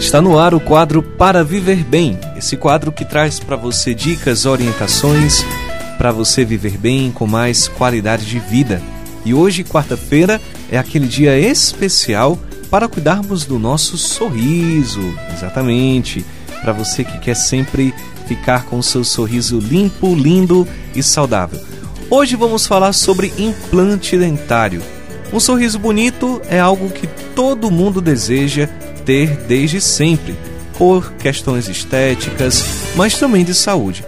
Está no ar o quadro Para Viver Bem. Esse quadro que traz para você dicas, orientações para você viver bem com mais qualidade de vida. E hoje, quarta-feira, é aquele dia especial para cuidarmos do nosso sorriso. Exatamente. Para você que quer sempre ficar com o seu sorriso limpo, lindo e saudável. Hoje vamos falar sobre implante dentário. Um sorriso bonito é algo que todo mundo deseja ter desde sempre, por questões estéticas, mas também de saúde.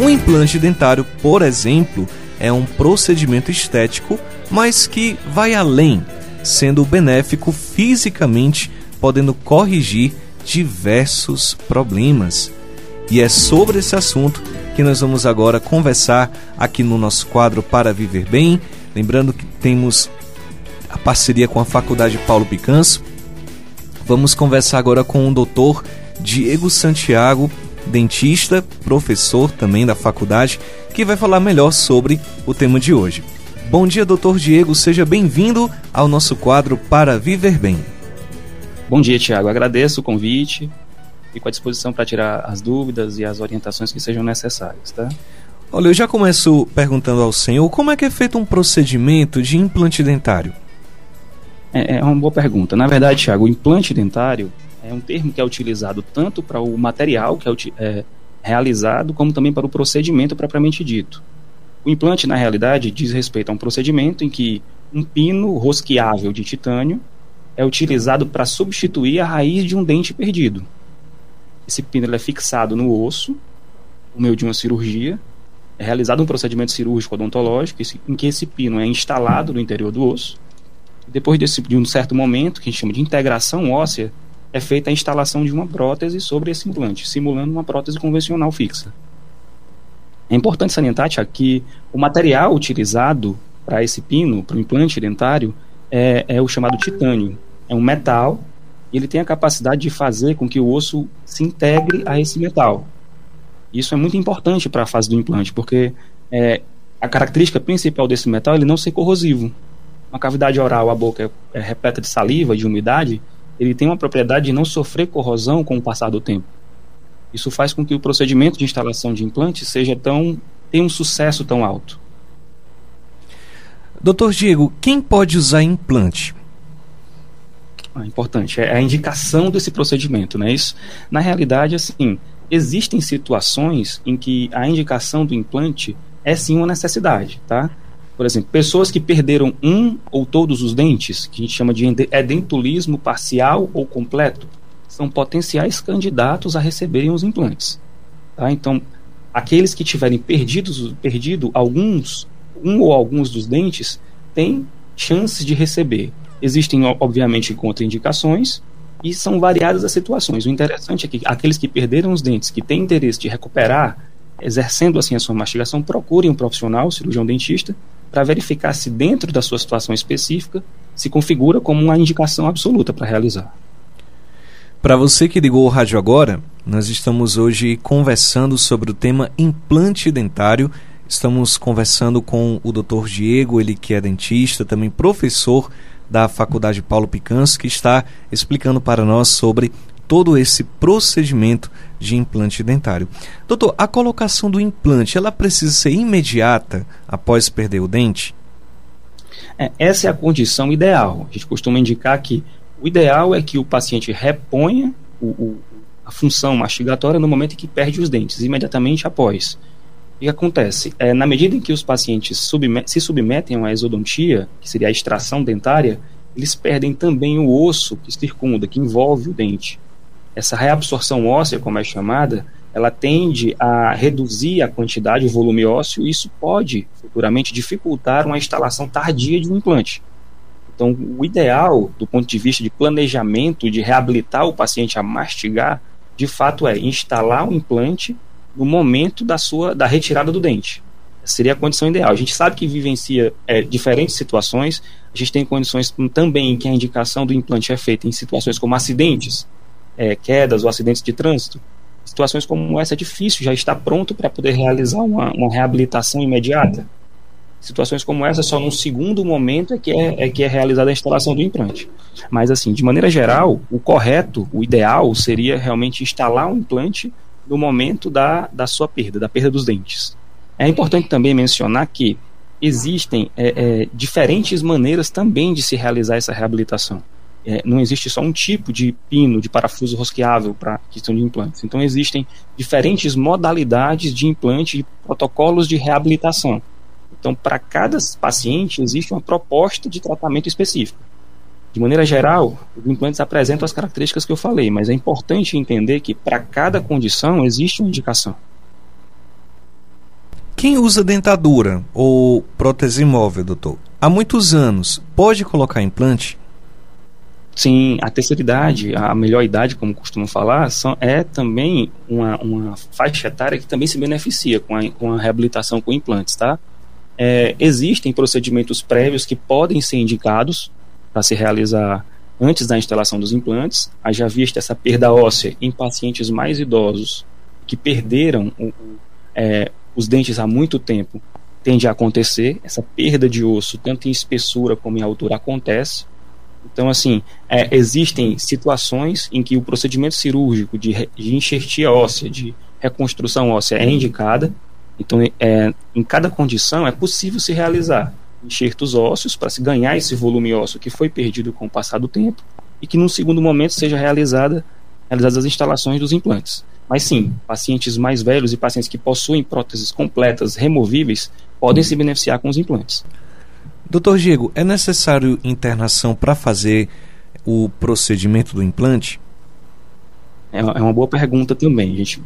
Um implante dentário, por exemplo, é um procedimento estético, mas que vai além, sendo benéfico fisicamente, podendo corrigir diversos problemas. E é sobre esse assunto que nós vamos agora conversar aqui no nosso quadro Para Viver Bem. Lembrando que temos a parceria com a Faculdade Paulo Picanso Vamos conversar agora com o doutor Diego Santiago, dentista, professor também da faculdade, que vai falar melhor sobre o tema de hoje. Bom dia, doutor Diego, seja bem-vindo ao nosso quadro Para Viver Bem. Bom dia, Tiago. Agradeço o convite. Fico à disposição para tirar as dúvidas e as orientações que sejam necessárias, tá? Olha, eu já começo perguntando ao senhor como é que é feito um procedimento de implante dentário. É, é uma boa pergunta. Na verdade, Thiago, o implante dentário é um termo que é utilizado tanto para o material que é, é realizado, como também para o procedimento propriamente dito. O implante, na realidade, diz respeito a um procedimento em que um pino rosqueável de titânio é utilizado para substituir a raiz de um dente perdido. Esse pino é fixado no osso, por meio de uma cirurgia, é realizado um procedimento cirúrgico odontológico em que esse pino é instalado no interior do osso depois desse, de um certo momento, que a gente chama de integração óssea, é feita a instalação de uma prótese sobre esse implante, simulando uma prótese convencional fixa. É importante salientar que o material utilizado para esse pino, para o implante dentário, é, é, o chamado titânio. É um metal e ele tem a capacidade de fazer com que o osso se integre a esse metal. Isso é muito importante para a fase do implante, porque é, a característica principal desse metal é ele não ser corrosivo uma cavidade oral, a boca é, é repleta de saliva, de umidade, ele tem uma propriedade de não sofrer corrosão com o passar do tempo. Isso faz com que o procedimento de instalação de implante seja tão tenha um sucesso tão alto. Doutor Diego, quem pode usar implante? Ah, importante, é a indicação desse procedimento, né? Isso, na realidade, assim, existem situações em que a indicação do implante é sim uma necessidade, tá? Por exemplo, pessoas que perderam um ou todos os dentes, que a gente chama de edentulismo parcial ou completo, são potenciais candidatos a receberem os implantes. Tá? Então, aqueles que tiverem perdidos, perdido alguns, um ou alguns dos dentes, têm chances de receber. Existem, obviamente, contraindicações e são variadas as situações. O interessante é que aqueles que perderam os dentes, que têm interesse de recuperar, exercendo assim a sua mastigação, procurem um profissional, cirurgião dentista, para verificar se dentro da sua situação específica se configura como uma indicação absoluta para realizar. Para você que ligou o rádio agora, nós estamos hoje conversando sobre o tema implante dentário. Estamos conversando com o Dr. Diego, ele que é dentista, também professor da Faculdade Paulo Picanso, que está explicando para nós sobre todo esse procedimento de implante dentário. Doutor, a colocação do implante, ela precisa ser imediata após perder o dente? É, essa é a condição ideal. A gente costuma indicar que o ideal é que o paciente reponha o, o, a função mastigatória no momento em que perde os dentes, imediatamente após. O que acontece? É, na medida em que os pacientes submet se submetem uma exodontia, que seria a extração dentária, eles perdem também o osso que circunda, que envolve o dente essa reabsorção óssea, como é chamada, ela tende a reduzir a quantidade, o volume ósseo, e isso pode futuramente dificultar uma instalação tardia de um implante. Então, o ideal, do ponto de vista de planejamento, de reabilitar o paciente a mastigar, de fato é instalar o implante no momento da sua da retirada do dente. Seria a condição ideal. A gente sabe que vivencia é, diferentes situações. A gente tem condições também em que a indicação do implante é feita em situações como acidentes, é, quedas ou acidentes de trânsito, situações como essa é difícil já está pronto para poder realizar uma, uma reabilitação imediata. Situações como essa, só num segundo momento é que é, é que é realizada a instalação do implante. Mas, assim, de maneira geral, o correto, o ideal seria realmente instalar um implante no momento da, da sua perda, da perda dos dentes. É importante também mencionar que existem é, é, diferentes maneiras também de se realizar essa reabilitação. É, não existe só um tipo de pino, de parafuso rosqueável para questão de implantes. Então, existem diferentes modalidades de implante e protocolos de reabilitação. Então, para cada paciente, existe uma proposta de tratamento específico. De maneira geral, os implantes apresentam as características que eu falei, mas é importante entender que para cada condição existe uma indicação. Quem usa dentadura ou prótese móvel, doutor, há muitos anos, pode colocar implante? Sim, a terceira idade, a melhor idade, como costumam falar, são, é também uma, uma faixa etária que também se beneficia com a, com a reabilitação com implantes, tá? É, existem procedimentos prévios que podem ser indicados para se realizar antes da instalação dos implantes. Haja vista essa perda óssea em pacientes mais idosos que perderam o, é, os dentes há muito tempo, tende a acontecer. Essa perda de osso, tanto em espessura como em altura, acontece. Então, assim, é, existem situações em que o procedimento cirúrgico de, de enxertia óssea, de reconstrução óssea, é indicada. Então, é, em cada condição, é possível se realizar enxertos ósseos para se ganhar esse volume ósseo que foi perdido com o passar do tempo e que num segundo momento seja realizada realizadas as instalações dos implantes. Mas sim, pacientes mais velhos e pacientes que possuem próteses completas removíveis podem se beneficiar com os implantes. Doutor Diego, é necessário internação para fazer o procedimento do implante? É, é uma boa pergunta também. A gente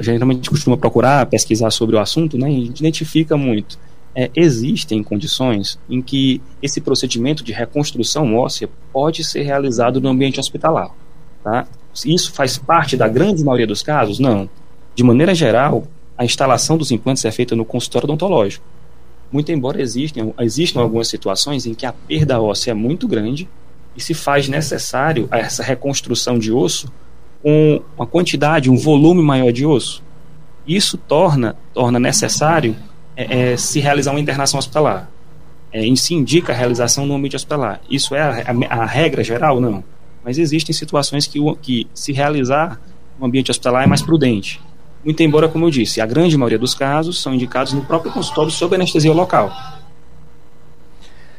geralmente costuma procurar pesquisar sobre o assunto, né? E a gente identifica muito é, existem condições em que esse procedimento de reconstrução óssea pode ser realizado no ambiente hospitalar. Tá? Isso faz parte da grande maioria dos casos? Não. De maneira geral, a instalação dos implantes é feita no consultório odontológico. Muito embora existem, existam algumas situações em que a perda óssea é muito grande e se faz necessário essa reconstrução de osso com uma quantidade, um volume maior de osso. Isso torna, torna necessário é, é, se realizar uma internação hospitalar. É, em se indica a realização no ambiente hospitalar. Isso é a, a, a regra geral? Não. Mas existem situações que, que se realizar no ambiente hospitalar é mais prudente. Muito embora, como eu disse, a grande maioria dos casos são indicados no próprio consultório sob anestesia local.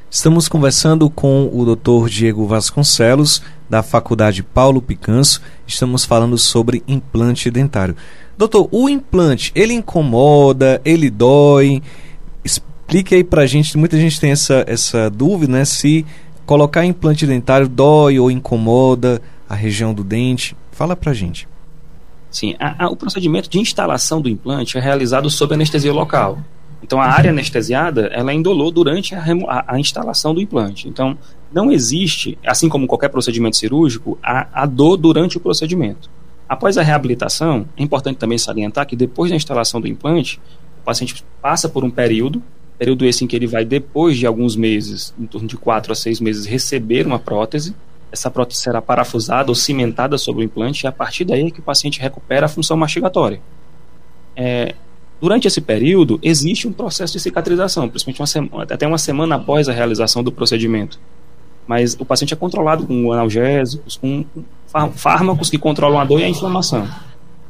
Estamos conversando com o Dr. Diego Vasconcelos, da Faculdade Paulo Picanso. Estamos falando sobre implante dentário. Doutor, o implante, ele incomoda, ele dói? Explique aí pra gente, muita gente tem essa, essa dúvida, né? Se colocar implante dentário dói ou incomoda a região do dente. Fala pra gente. Sim, a, a, o procedimento de instalação do implante é realizado sob anestesia local. Então, a área anestesiada, ela é indolor durante a, a, a, instalação do implante. Então, não existe, assim como qualquer procedimento cirúrgico, a, a dor durante o procedimento. Após a reabilitação, é importante também salientar que depois da instalação do implante, o paciente passa por um período, período esse em que ele vai, depois de alguns meses, em torno de 4 a 6 meses, receber uma prótese. Essa prótese será parafusada ou cimentada sobre o implante e a partir daí é que o paciente recupera a função mastigatória. É, durante esse período, existe um processo de cicatrização, principalmente uma semana, até uma semana após a realização do procedimento. Mas o paciente é controlado com analgésicos, com fármacos que controlam a dor e a inflamação.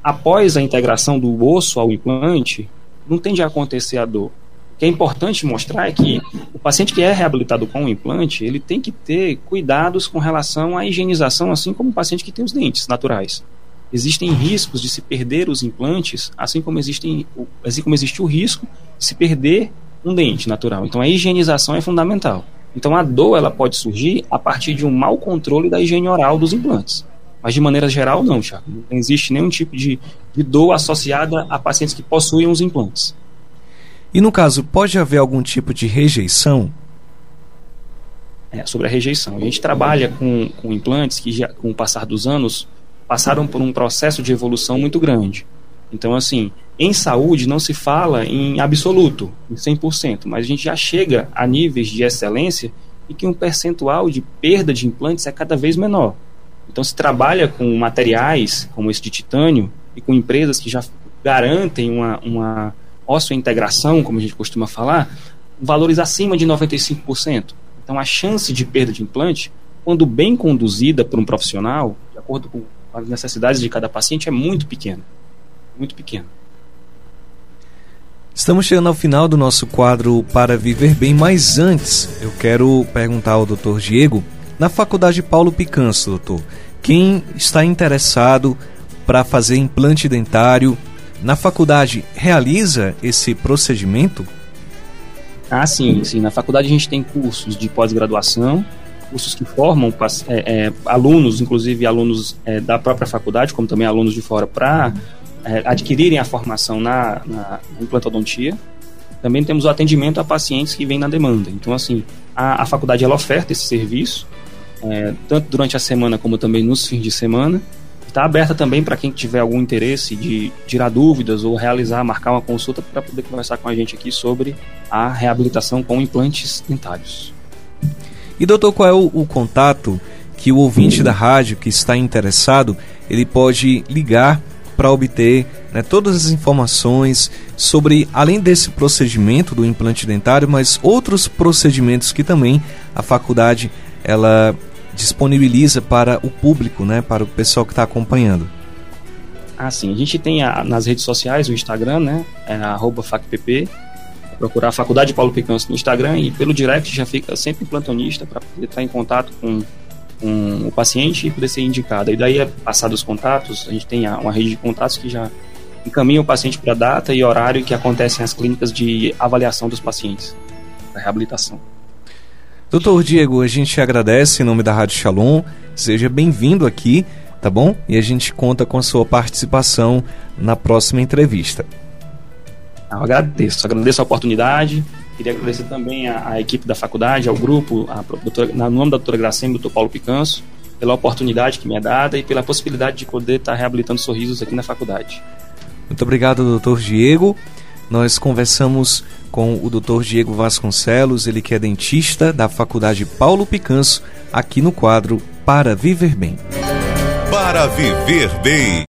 Após a integração do osso ao implante, não tende a acontecer a dor. Que é importante mostrar é que o paciente que é reabilitado com o implante, ele tem que ter cuidados com relação à higienização, assim como o paciente que tem os dentes naturais. Existem riscos de se perder os implantes, assim como, existem, assim como existe o risco de se perder um dente natural. Então a higienização é fundamental. Então a dor ela pode surgir a partir de um mau controle da higiene oral dos implantes. Mas de maneira geral, não, Thiago. Não existe nenhum tipo de, de dor associada a pacientes que possuem os implantes. E no caso, pode haver algum tipo de rejeição? É, sobre a rejeição. A gente trabalha com, com implantes que, já, com o passar dos anos, passaram por um processo de evolução muito grande. Então, assim, em saúde não se fala em absoluto, em 100%, mas a gente já chega a níveis de excelência e que um percentual de perda de implantes é cada vez menor. Então, se trabalha com materiais como esse de titânio e com empresas que já garantem uma, uma integração, como a gente costuma falar, valores acima de 95%. Então, a chance de perda de implante, quando bem conduzida por um profissional, de acordo com as necessidades de cada paciente, é muito pequena. Muito pequena. Estamos chegando ao final do nosso quadro Para Viver Bem, mas antes eu quero perguntar ao Dr. Diego, na Faculdade Paulo Picanso, doutor, quem está interessado para fazer implante dentário na faculdade realiza esse procedimento? Ah, sim, sim. Na faculdade a gente tem cursos de pós-graduação, cursos que formam é, é, alunos, inclusive alunos é, da própria faculdade, como também alunos de fora, para é, adquirirem a formação na, na, implantodontia. Também temos o atendimento a pacientes que vêm na demanda. Então, assim, a, a faculdade ela oferta esse serviço, é, tanto durante a semana como também nos fins de semana. Está aberta também para quem tiver algum interesse de tirar dúvidas ou realizar, marcar uma consulta para poder conversar com a gente aqui sobre a reabilitação com implantes dentários. E doutor, qual é o, o contato que o ouvinte da rádio que está interessado ele pode ligar para obter né, todas as informações sobre, além desse procedimento do implante dentário, mas outros procedimentos que também a faculdade ela disponibiliza para o público, né, para o pessoal que está acompanhando. Ah, sim. A gente tem a, nas redes sociais o Instagram, né, é @facpp. Procurar a Faculdade Paulo Picanço no Instagram e pelo direct já fica sempre plantonista para estar em contato com com o paciente e poder ser indicado. E daí, passados os contatos, a gente tem uma rede de contatos que já encaminha o paciente para a data e horário que acontecem as clínicas de avaliação dos pacientes, da reabilitação. Doutor Diego, a gente agradece em nome da Rádio Shalom, seja bem-vindo aqui, tá bom? E a gente conta com a sua participação na próxima entrevista. Eu agradeço, agradeço a oportunidade Queria agradecer também à, à equipe da faculdade, ao grupo, a doutora, no nome da doutora Gracema e do doutor Paulo Picanso, pela oportunidade que me é dada e pela possibilidade de poder estar reabilitando sorrisos aqui na faculdade. Muito obrigado, doutor Diego. Nós conversamos com o doutor Diego Vasconcelos, ele que é dentista da Faculdade Paulo Picanso, aqui no quadro Para Viver Bem. Para Viver Bem.